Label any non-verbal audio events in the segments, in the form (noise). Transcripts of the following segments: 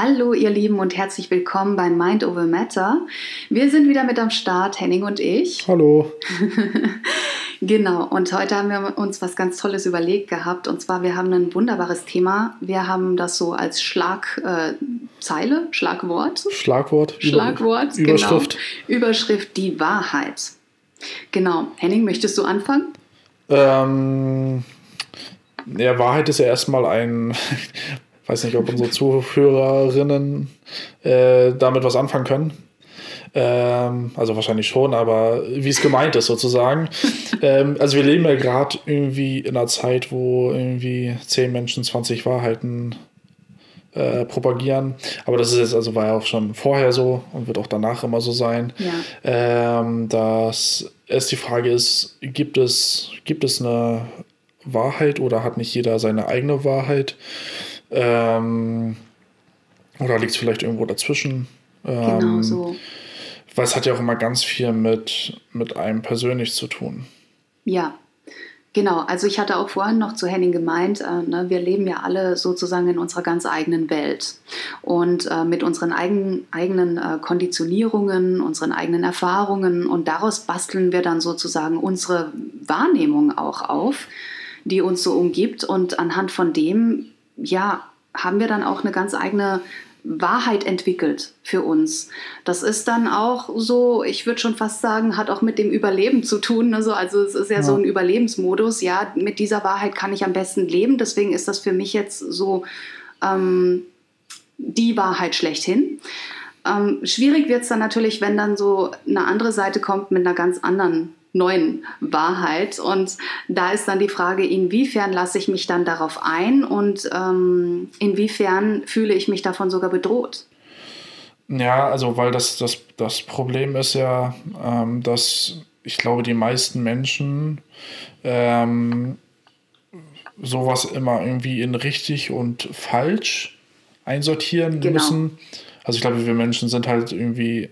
Hallo ihr Lieben und herzlich willkommen bei Mind Over Matter. Wir sind wieder mit am Start, Henning und ich. Hallo. (laughs) genau, und heute haben wir uns was ganz Tolles überlegt gehabt. Und zwar, wir haben ein wunderbares Thema. Wir haben das so als Schlagzeile, äh, Schlagwort. Schlagwort. Schlagwort, Über, Überschrift. Genau. Überschrift, die Wahrheit. Genau. Henning, möchtest du anfangen? Ähm, ja, Wahrheit ist ja erstmal ein weiß nicht, ob unsere Zuhörerinnen äh, damit was anfangen können. Ähm, also wahrscheinlich schon, aber wie es gemeint ist sozusagen. (laughs) ähm, also wir leben ja gerade irgendwie in einer Zeit, wo irgendwie 10 Menschen 20 Wahrheiten äh, propagieren. Aber das ist jetzt, also war ja auch schon vorher so und wird auch danach immer so sein. Ja. Ähm, dass es die Frage ist, gibt es, gibt es eine Wahrheit oder hat nicht jeder seine eigene Wahrheit? Ähm, oder liegt es vielleicht irgendwo dazwischen? Ähm, genau so. Weil es hat ja auch immer ganz viel mit, mit einem persönlich zu tun. Ja, Genau, also ich hatte auch vorhin noch zu Henning gemeint, äh, ne, wir leben ja alle sozusagen in unserer ganz eigenen Welt und äh, mit unseren eigen, eigenen äh, Konditionierungen, unseren eigenen Erfahrungen und daraus basteln wir dann sozusagen unsere Wahrnehmung auch auf, die uns so umgibt und anhand von dem ja, haben wir dann auch eine ganz eigene Wahrheit entwickelt für uns. Das ist dann auch so, ich würde schon fast sagen, hat auch mit dem Überleben zu tun. Also, also es ist ja, ja, so ein Überlebensmodus. Ja, mit dieser Wahrheit kann ich am besten leben. Deswegen ist das für mich jetzt so ähm, die Wahrheit schlechthin. Ähm, schwierig wird es dann natürlich, wenn dann so eine andere Seite kommt mit einer ganz anderen neuen Wahrheit. Und da ist dann die Frage, inwiefern lasse ich mich dann darauf ein und ähm, inwiefern fühle ich mich davon sogar bedroht? Ja, also weil das, das, das Problem ist ja, ähm, dass ich glaube, die meisten Menschen ähm, sowas immer irgendwie in richtig und falsch einsortieren genau. müssen. Also ich glaube, wir Menschen sind halt irgendwie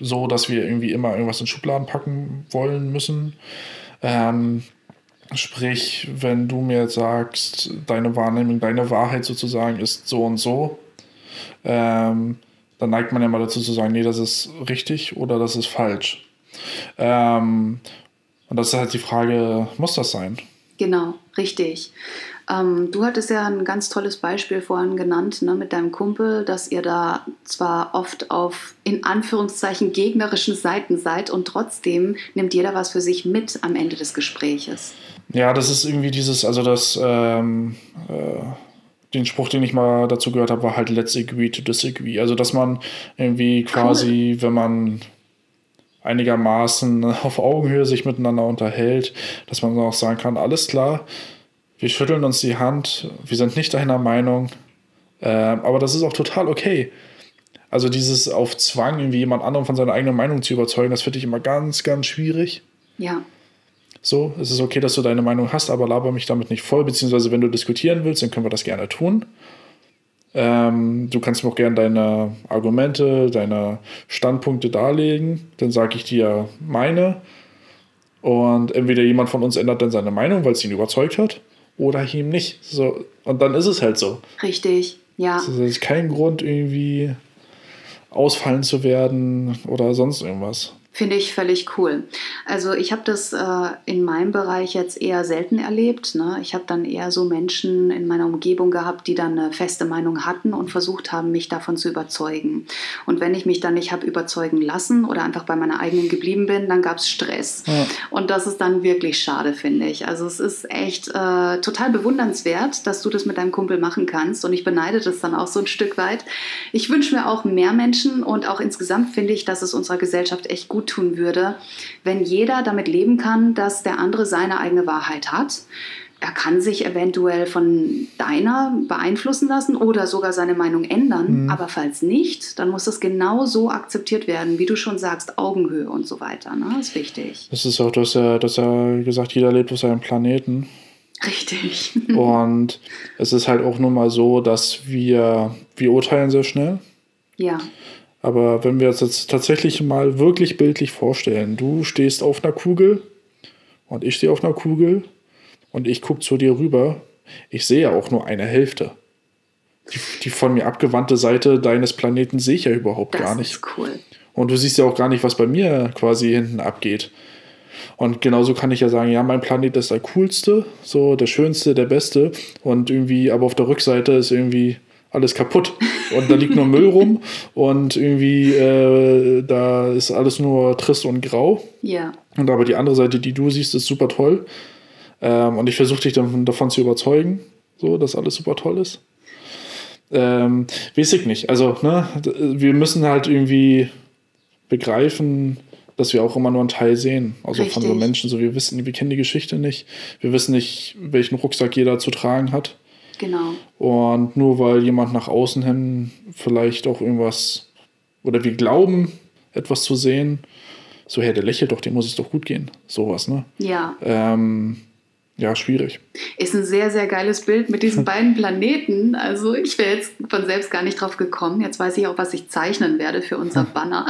so, dass wir irgendwie immer irgendwas in Schubladen packen wollen müssen. Ähm, sprich, wenn du mir sagst, deine Wahrnehmung, deine Wahrheit sozusagen ist so und so, ähm, dann neigt man ja mal dazu zu sagen, nee, das ist richtig oder das ist falsch. Ähm, und das ist halt die Frage, muss das sein? Genau, richtig. Ähm, du hattest ja ein ganz tolles Beispiel vorhin genannt ne, mit deinem Kumpel, dass ihr da zwar oft auf in Anführungszeichen gegnerischen Seiten seid und trotzdem nimmt jeder was für sich mit am Ende des Gespräches. Ja, das ist irgendwie dieses, also das, ähm, äh, den Spruch, den ich mal dazu gehört habe, war halt let's agree to disagree. Also dass man irgendwie quasi, cool. wenn man einigermaßen (laughs) auf Augenhöhe sich miteinander unterhält, dass man auch sagen kann, alles klar, wir schütteln uns die Hand, wir sind nicht deiner Meinung, äh, aber das ist auch total okay. Also dieses auf Zwang, irgendwie jemand anderen von seiner eigenen Meinung zu überzeugen, das finde ich immer ganz, ganz schwierig. Ja. So, es ist okay, dass du deine Meinung hast, aber laber mich damit nicht voll, beziehungsweise wenn du diskutieren willst, dann können wir das gerne tun. Ähm, du kannst mir auch gerne deine Argumente, deine Standpunkte darlegen, dann sage ich dir meine. Und entweder jemand von uns ändert dann seine Meinung, weil es ihn überzeugt hat, oder ihm nicht. So, und dann ist es halt so. Richtig, ja. Es ist kein Grund, irgendwie ausfallen zu werden oder sonst irgendwas. Finde ich völlig cool. Also ich habe das äh, in meinem Bereich jetzt eher selten erlebt. Ne? Ich habe dann eher so Menschen in meiner Umgebung gehabt, die dann eine feste Meinung hatten und versucht haben, mich davon zu überzeugen. Und wenn ich mich dann nicht habe überzeugen lassen oder einfach bei meiner eigenen geblieben bin, dann gab es Stress. Ja. Und das ist dann wirklich schade, finde ich. Also es ist echt äh, total bewundernswert, dass du das mit deinem Kumpel machen kannst. Und ich beneide das dann auch so ein Stück weit. Ich wünsche mir auch mehr Menschen und auch insgesamt finde ich, dass es unserer Gesellschaft echt gut gut tun würde, wenn jeder damit leben kann, dass der andere seine eigene Wahrheit hat. Er kann sich eventuell von deiner beeinflussen lassen oder sogar seine Meinung ändern. Mhm. Aber falls nicht, dann muss das genau so akzeptiert werden, wie du schon sagst, Augenhöhe und so weiter. Ne? Das ist wichtig. Das ist auch, ja, du hast ja gesagt, jeder lebt auf seinem Planeten. Richtig. Und es ist halt auch nun mal so, dass wir, wir urteilen sehr schnell. Ja. Aber wenn wir uns jetzt tatsächlich mal wirklich bildlich vorstellen, du stehst auf einer Kugel und ich stehe auf einer Kugel und ich gucke zu dir rüber, ich sehe auch nur eine Hälfte. die, die von mir abgewandte Seite deines Planeten sehe ich ja überhaupt das gar nicht. ist cool. Und du siehst ja auch gar nicht, was bei mir quasi hinten abgeht. Und genauso kann ich ja sagen, ja, mein Planet ist der coolste, so der schönste, der beste. Und irgendwie, aber auf der Rückseite ist irgendwie alles kaputt. Und da liegt nur Müll rum und irgendwie äh, da ist alles nur trist und grau. Ja, Und aber die andere Seite, die du siehst, ist super toll. Ähm, und ich versuche dich dann davon zu überzeugen, so, dass alles super toll ist. Ähm, weiß ich nicht. Also, ne, wir müssen halt irgendwie begreifen, dass wir auch immer nur einen Teil sehen. Also von so Richtig. Menschen. So, wir wissen, wir kennen die Geschichte nicht. Wir wissen nicht, welchen Rucksack jeder zu tragen hat. Genau. Und nur weil jemand nach außen hin vielleicht auch irgendwas oder wir glauben, etwas zu sehen, so, hey, der lächelt doch, dem muss es doch gut gehen. Sowas, ne? Ja, Ähm, ja, schwierig. ist ein sehr, sehr geiles Bild mit diesen (laughs) beiden Planeten. Also ich wäre jetzt von selbst gar nicht drauf gekommen. Jetzt weiß ich auch, was ich zeichnen werde für unser (laughs) Banner.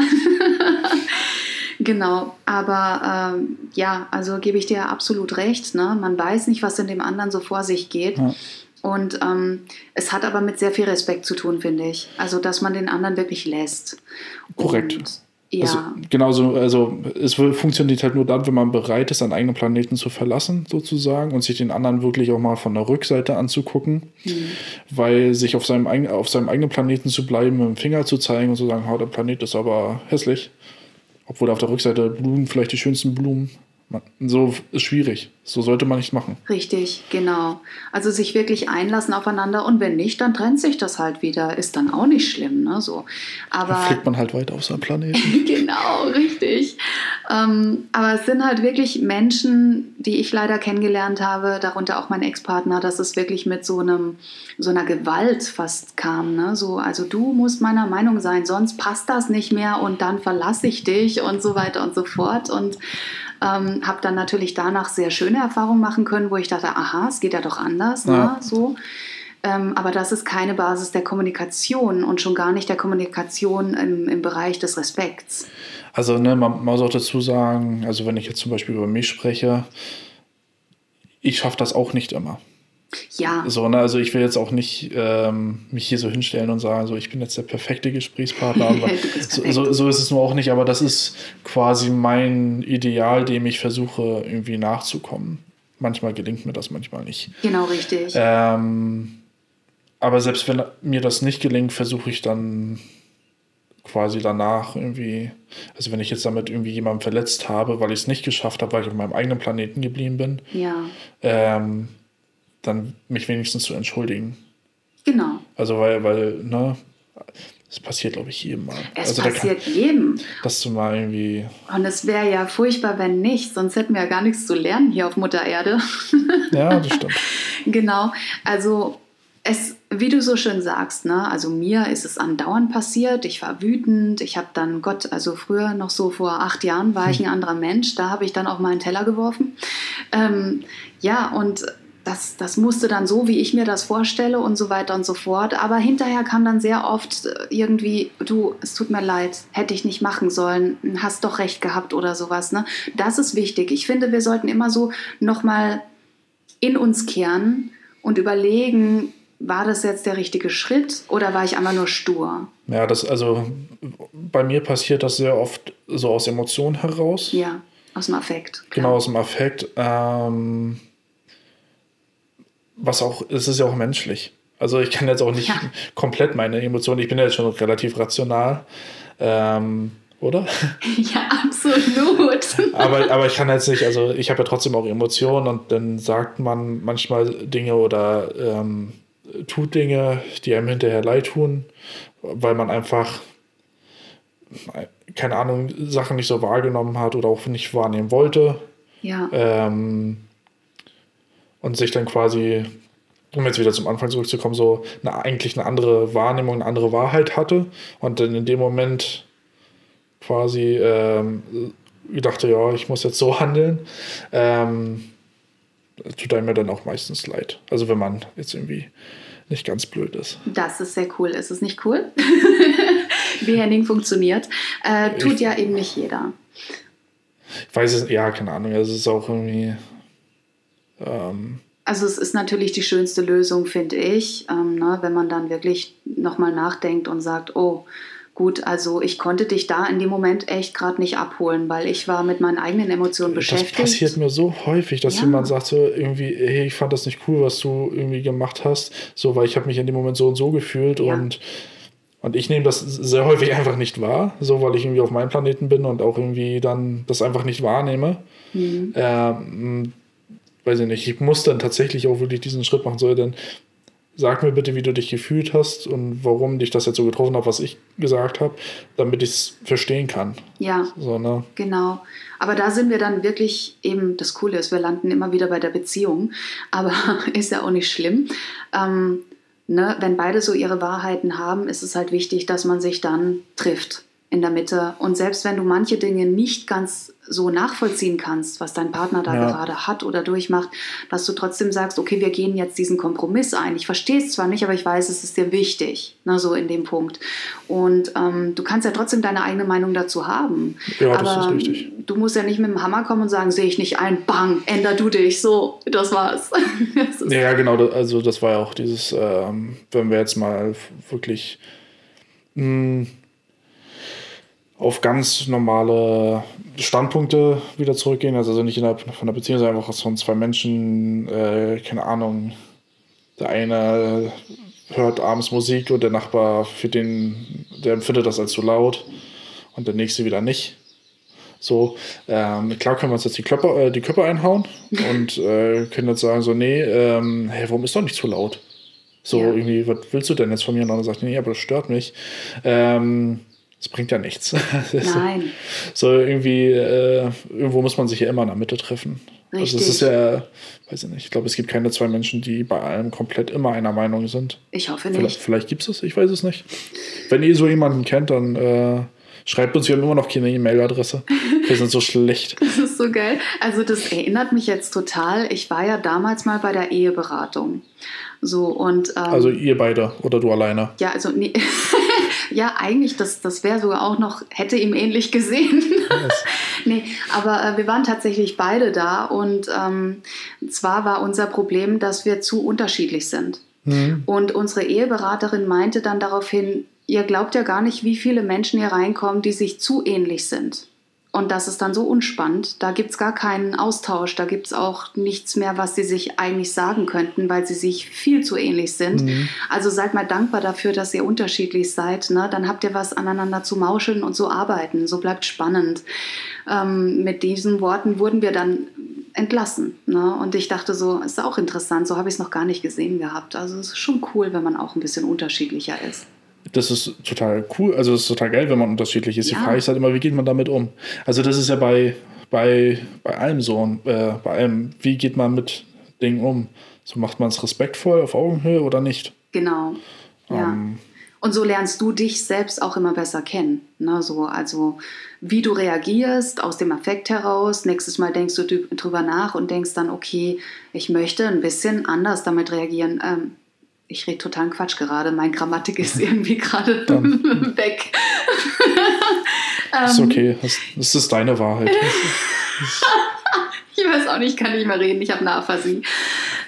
(laughs) genau, aber ähm, ja, also gebe ich dir absolut recht. Ne? Man weiß nicht, was in dem anderen so vor sich geht. Ja. Und ähm, es hat aber mit sehr viel Respekt zu tun, finde ich. Also, dass man den anderen wirklich lässt. Korrekt. Und, ja, Also, genauso, also es funktioniert halt nur dann, wenn man bereit ist, seinen eigenen Planeten zu verlassen, sozusagen, und sich den anderen wirklich auch mal von der Rückseite anzugucken. Weil sich auf seinem, eigen- auf seinem eigenen Planeten zu bleiben, mit dem Finger zu zeigen und zu sagen, oh, der Planet ist aber hässlich. Obwohl auf der Rückseite Blumen, vielleicht die schönsten Blumen. So ist schwierig. So sollte man nicht machen. Richtig, genau. Also sich wirklich einlassen aufeinander und wenn nicht, dann trennt sich das halt wieder. Ist dann auch nicht schlimm, ne? So. Dann Aber fliegt man halt weiter auf seinem Planeten. (laughs) genau, richtig. Ähm, aber es sind halt wirklich Menschen, die ich leider kennengelernt habe, darunter auch mein Ex-Partner, dass es wirklich mit so einem so einer Gewalt fast kam. Ne? So, also du musst meiner Meinung sein, sonst passt das nicht mehr und dann verlasse ich dich und so weiter und so fort. Und ähm, habe dann natürlich danach sehr schöne Erfahrungen machen können, wo ich dachte, aha, es geht ja doch anders. Ja. Ne? So. Ähm, aber das ist keine Basis der Kommunikation und schon gar nicht der Kommunikation im, im Bereich des Respekts. Also, ne, man, man muss auch dazu sagen, also wenn ich jetzt zum Beispiel über mich spreche, ich schaffe das auch nicht immer. Ja, So, ne, also ich will jetzt auch nicht ähm, mich hier so hinstellen und sagen, so ich bin jetzt der perfekte Gesprächspartner. (laughs) Aber so, so, so ist es nur auch nicht, aber das ist quasi mein Ideal, dem ich versuche irgendwie nachzukommen. Manchmal gelingt mir das, manchmal nicht. genau richtig. Ähm, aber selbst wenn mir das nicht gelingt, versuche ich dann quasi danach irgendwie, also wenn ich jetzt damit irgendwie jemanden verletzt habe, weil ich es nicht geschafft habe, weil ich auf meinem eigenen Planeten geblieben bin, ja, ähm, dann mich wenigstens zu entschuldigen. genau. Also weil, weil, ne, das passiert, glaube ich, jedem mal. Es also da passiert jedem. dass du mal irgendwie, Und es wäre ja furchtbar, wenn nicht, sonst hätten wir ja gar nichts zu lernen hier auf Mutter Erde. ja, das stimmt. (laughs) Genau, also es, wie du so schön sagst, ne, also mir ist es andauernd passiert, ich war wütend, ich habe dann, Gott, also früher noch so vor acht Jahren war ich ein anderer Mensch, da habe ich dann auch mal einen Teller geworfen. Ähm, ja, und das, das musste dann so, wie ich mir das vorstelle und so weiter und so fort. Aber hinterher kam dann sehr oft äh, irgendwie, du, es tut mir leid, hätte ich nicht machen sollen, hast doch recht gehabt oder sowas. Ne? Das ist wichtig. Ich finde, wir sollten immer so nochmal in uns kehren und überlegen, war das jetzt der richtige Schritt oder war ich einfach nur stur? Ja, das, also bei mir passiert das sehr oft so aus Emotionen heraus. Ja, aus dem Affekt. klar. Genau aus dem Affekt. Ähm, was auch, es ist ja auch menschlich. Also ich kann jetzt auch nicht Ja. (laughs) komplett meine Emotionen, ich bin ja jetzt schon relativ rational, ähm, oder? (laughs) Ja, absolut. (laughs) aber, aber ich kann jetzt nicht, also ich habe ja trotzdem auch Emotionen und dann sagt man manchmal Dinge oder ähm, tut Dinge, die einem hinterher leid tun, weil man einfach, keine Ahnung, Sachen nicht so wahrgenommen hat oder auch nicht wahrnehmen wollte. Ja, Ähm, und sich dann quasi, um jetzt wieder zum Anfang zurückzukommen, so eine, eigentlich eine andere Wahrnehmung, eine andere Wahrheit hatte und dann in dem Moment quasi ähm, gedachte, ja, ich muss jetzt so (laughs) handeln. Ähm, tut einem ja dann auch meistens leid. Also wenn man jetzt irgendwie nicht ganz blöd ist. das ist sehr cool. Ist es nicht cool? (laughs) wie Henning funktioniert. Äh, tut Ich- ja eben nicht jeder. Ich weiß es, ja, keine Ahnung, es ist auch irgendwie, ähm, Also es ist natürlich die schönste Lösung, finde ich, ähm, ne, wenn man dann wirklich nochmal nachdenkt und sagt, oh, gut, also ich konnte dich da in dem Moment echt gerade nicht abholen, weil ich war mit meinen eigenen Emotionen beschäftigt. Das passiert mir so häufig, dass ja. jemand sagt so irgendwie, hey, ich fand das nicht cool, was du irgendwie gemacht hast, so, weil ich habe mich in dem Moment so und so gefühlt ja. und und ich nehme das sehr häufig einfach nicht wahr, so weil ich irgendwie auf meinem Planeten bin und auch irgendwie dann das einfach nicht wahrnehme. Mhm. Ähm, weiß ich nicht, ich muss dann tatsächlich auch wirklich diesen Schritt machen, so denn sag mir bitte, wie du dich gefühlt hast und warum dich das jetzt so getroffen hat, was ich gesagt habe, damit ich es verstehen kann. Ja. So, ne? Genau. Aber da sind wir dann wirklich eben, das Coole ist, wir landen immer wieder bei der Beziehung, aber (laughs) ist ja auch nicht schlimm. Ähm, ne, wenn beide so ihre Wahrheiten haben, ist es halt wichtig, dass man sich dann trifft in der Mitte. Und selbst wenn du manche Dinge nicht ganz so nachvollziehen kannst, was dein Partner da ja. gerade hat oder durchmacht, dass du trotzdem sagst, okay, wir gehen jetzt diesen Kompromiss ein. Ich verstehe es zwar nicht, aber ich weiß, es ist dir wichtig, na, so in dem Punkt. Und ähm, du kannst ja trotzdem deine eigene Meinung dazu haben. Ja, aber das ist richtig. Du musst ja nicht mit dem Hammer kommen und sagen, sehe ich nicht ein, bang, änder du dich, so, das war's. (laughs) das ja, genau, also das war ja auch dieses, ähm, wenn wir jetzt mal wirklich mh, hm, auf ganz normale Standpunkte wieder zurückgehen. Also nicht innerhalb von der Beziehung, sondern einfach von zwei Menschen, äh, keine Ahnung. Der eine hört abends Musik und der Nachbar, für den, der empfindet das als zu laut und der nächste wieder nicht. So, ähm, klar können wir uns jetzt die Köpfe, äh, die Köpfe einhauen (laughs) und äh, können jetzt sagen, so, nee, ähm, hey, warum ist doch nicht zu laut? So, ja. irgendwie, was willst du denn jetzt von mir? Und dann sagt, nee, aber das stört mich. Ähm, das bringt ja nichts. (laughs) Nein. So irgendwie, äh, irgendwo muss man sich ja immer in der Mitte treffen. Richtig. Also es ist ja, weiß ich nicht, ich glaube, es gibt keine zwei Menschen, die bei allem komplett immer einer Meinung sind. Ich hoffe nicht. Vielleicht, vielleicht gibt es es, ich weiß es nicht. Wenn ihr so jemanden kennt, dann äh, schreibt uns, wir haben immer noch keine E-Mail-Adresse. Wir sind so (laughs) schlecht. Das ist so geil. Also das erinnert mich jetzt total. Ich war ja damals mal bei der Eheberatung. So und ähm, also ihr beide oder du alleine? Ja, also nee. (laughs) ja, eigentlich, das, das wäre sogar auch noch, hätte ihm ähnlich gesehen. Yes. (laughs) nee, aber äh, wir waren tatsächlich beide da und ähm, zwar war unser Problem, dass wir zu unterschiedlich sind. Mhm. Und unsere Eheberaterin meinte dann daraufhin, ihr glaubt ja gar nicht, wie viele Menschen hier reinkommen, die sich zu ähnlich sind. Und das ist dann so unspannend. Da gibt es gar keinen Austausch, da gibt es auch nichts mehr, was sie sich eigentlich sagen könnten, weil sie sich viel zu ähnlich sind. Mhm. Also seid mal dankbar dafür, dass ihr unterschiedlich seid. Ne? Dann habt ihr was aneinander zu mauscheln und zu arbeiten. So bleibt spannend. Ähm, mit diesen Worten wurden wir dann entlassen. Ne? Und ich dachte so, ist auch interessant, so habe ich es noch gar nicht gesehen gehabt. Also es ist schon cool, wenn man auch ein bisschen unterschiedlicher ist das ist total cool, also es ist total geil, wenn man unterschiedlich ist. Ja. Die Frage ist halt immer, wie geht man damit um? Also das ist ja bei, bei, bei allem so, äh, bei allem, wie geht man mit Dingen um? So macht man es respektvoll, auf Augenhöhe oder nicht? Genau. Ja. Ähm, und so lernst du dich selbst auch immer besser kennen. Ne? So, also wie du reagierst aus dem Affekt heraus. Nächstes Mal denkst du drüber nach und denkst dann, okay, ich möchte ein bisschen anders damit reagieren. Ähm, ich rede totalen Quatsch gerade. Meine Grammatik ist (laughs) irgendwie gerade (laughs) weg. ist ähm, okay, das, das ist deine Wahrheit. (laughs) ich weiß auch nicht, ich kann nicht mehr reden, ich habe eine Aphasie.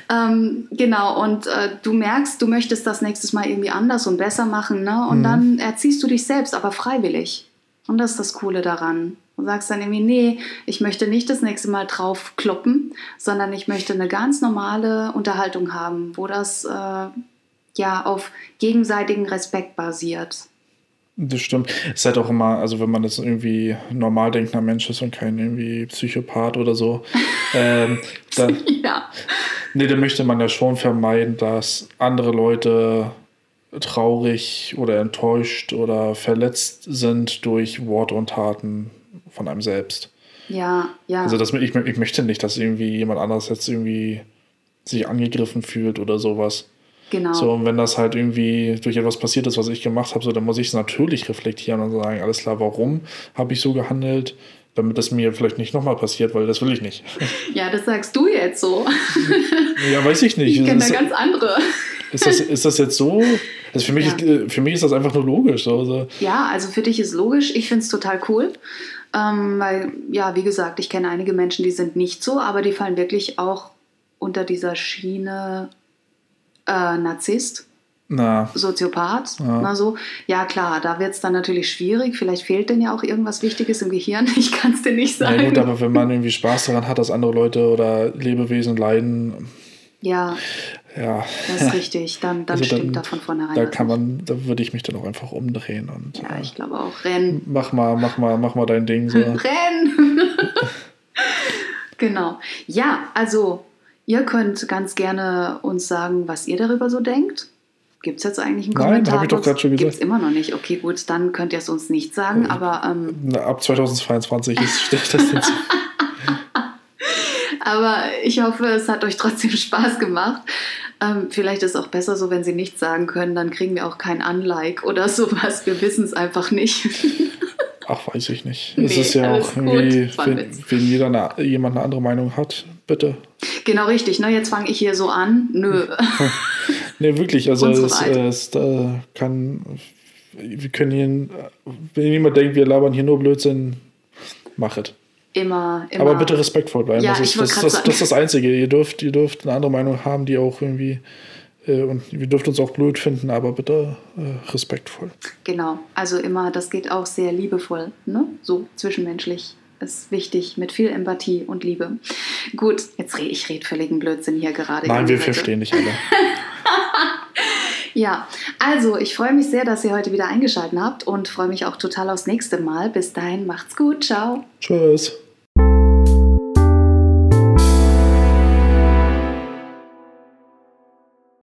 Ähm, genau, und äh, du merkst, du möchtest das nächstes Mal irgendwie anders und besser machen, ne? Und mhm. dann erziehst du dich selbst, aber freiwillig. Und das ist das Coole daran. Du sagst dann irgendwie, nee, ich möchte nicht das nächste Mal drauf kloppen, sondern ich möchte eine ganz normale Unterhaltung haben, wo das äh, ja auf gegenseitigen Respekt basiert. Das stimmt. Es ist halt auch immer, also wenn man jetzt irgendwie normal denkender Mensch ist und kein irgendwie Psychopath oder so, (laughs) ähm, dann, ja. nee, dann möchte man ja schon vermeiden, dass andere Leute traurig oder enttäuscht oder verletzt sind durch Worte und Taten von einem selbst. Ja, ja. Also das, ich, ich möchte nicht, dass irgendwie jemand anderes jetzt irgendwie sich angegriffen fühlt oder sowas. Genau. So, und wenn das halt irgendwie durch etwas passiert ist, was ich gemacht habe, so, dann muss ich es natürlich reflektieren und sagen, alles klar, warum habe ich so gehandelt? damit das mir vielleicht nicht nochmal passiert, weil das will ich nicht. (laughs) Ja, das sagst du jetzt so. (laughs) Ja, weiß ich nicht. Ich kenne da ganz andere. (laughs) Ist das, ist das jetzt so? Also für, mich ja. ist, äh, für mich ist das einfach nur logisch. Also. Ja, also für dich ist logisch. Ich finde es total cool. Ähm, weil, ja, wie gesagt, ich kenne einige Menschen, die sind nicht so, aber die fallen wirklich auch unter dieser Schiene äh, Narzisst, Na, Soziopath. Ja. Na so. ja klar, da wird es dann natürlich schwierig. Vielleicht fehlt denn ja auch irgendwas Wichtiges im Gehirn. (laughs) Ich kann es dir nicht na sagen. gut, aber wenn man irgendwie Spaß daran hat, dass andere Leute oder Lebewesen leiden, ja, ja, das ist richtig. Dann, dann Also dann- stimmt da von vornherein. da kann man, da würde ich mich dann auch einfach umdrehen und Ja, äh, ich glaube auch. Renn. mach mal, mach mal, mach mal dein Ding so. (laughs) Renn! (laughs) genau. Ja, also ihr könnt ganz gerne uns sagen, was ihr darüber so denkt. Gibt es jetzt eigentlich einen Nein, Kommentar? hab ich doch grad schon Gibt es gesagt. immer noch nicht. Okay, gut, dann könnt ihr es uns nicht sagen. Aber, ähm, Na, ab 2022 ist, (laughs) steht das jetzt. (laughs) aber ich hoffe, es hat euch trotzdem Spaß gemacht. Ähm, vielleicht ist es auch besser so, wenn sie nichts sagen können, dann kriegen wir auch kein Unlike oder sowas. Wir wissen es einfach nicht. Ach, weiß ich nicht. Nee, es ist ja auch irgendwie, wenn, wenn jeder eine, jemand eine andere Meinung hat, bitte. genau richtig. Ne? Jetzt fange ich hier so an. Nö. (laughs) Ne, wirklich, also es, es äh, kann, wir können hier, wenn jemand denkt, wir labern hier nur Blödsinn, mach es. Immer, immer. Aber bitte respektvoll bleiben. Ja, das, ist, das, das, das ist das Einzige. Ihr dürft, ihr dürft eine andere Meinung haben, die auch irgendwie, äh, und ihr dürft uns auch blöd finden, aber bitte äh, respektvoll. Genau, also immer, das geht auch sehr liebevoll, ne? so zwischenmenschlich ist wichtig, mit viel Empathie und Liebe. Gut, jetzt rede ich red völligen Blödsinn hier gerade. Nein, wir verstehen dich alle. (laughs) Ja, also ich freue mich sehr, dass ihr heute wieder eingeschaltet habt und freue mich auch total aufs nächste Mal. Bis dahin, macht's gut, ciao. Tschüss.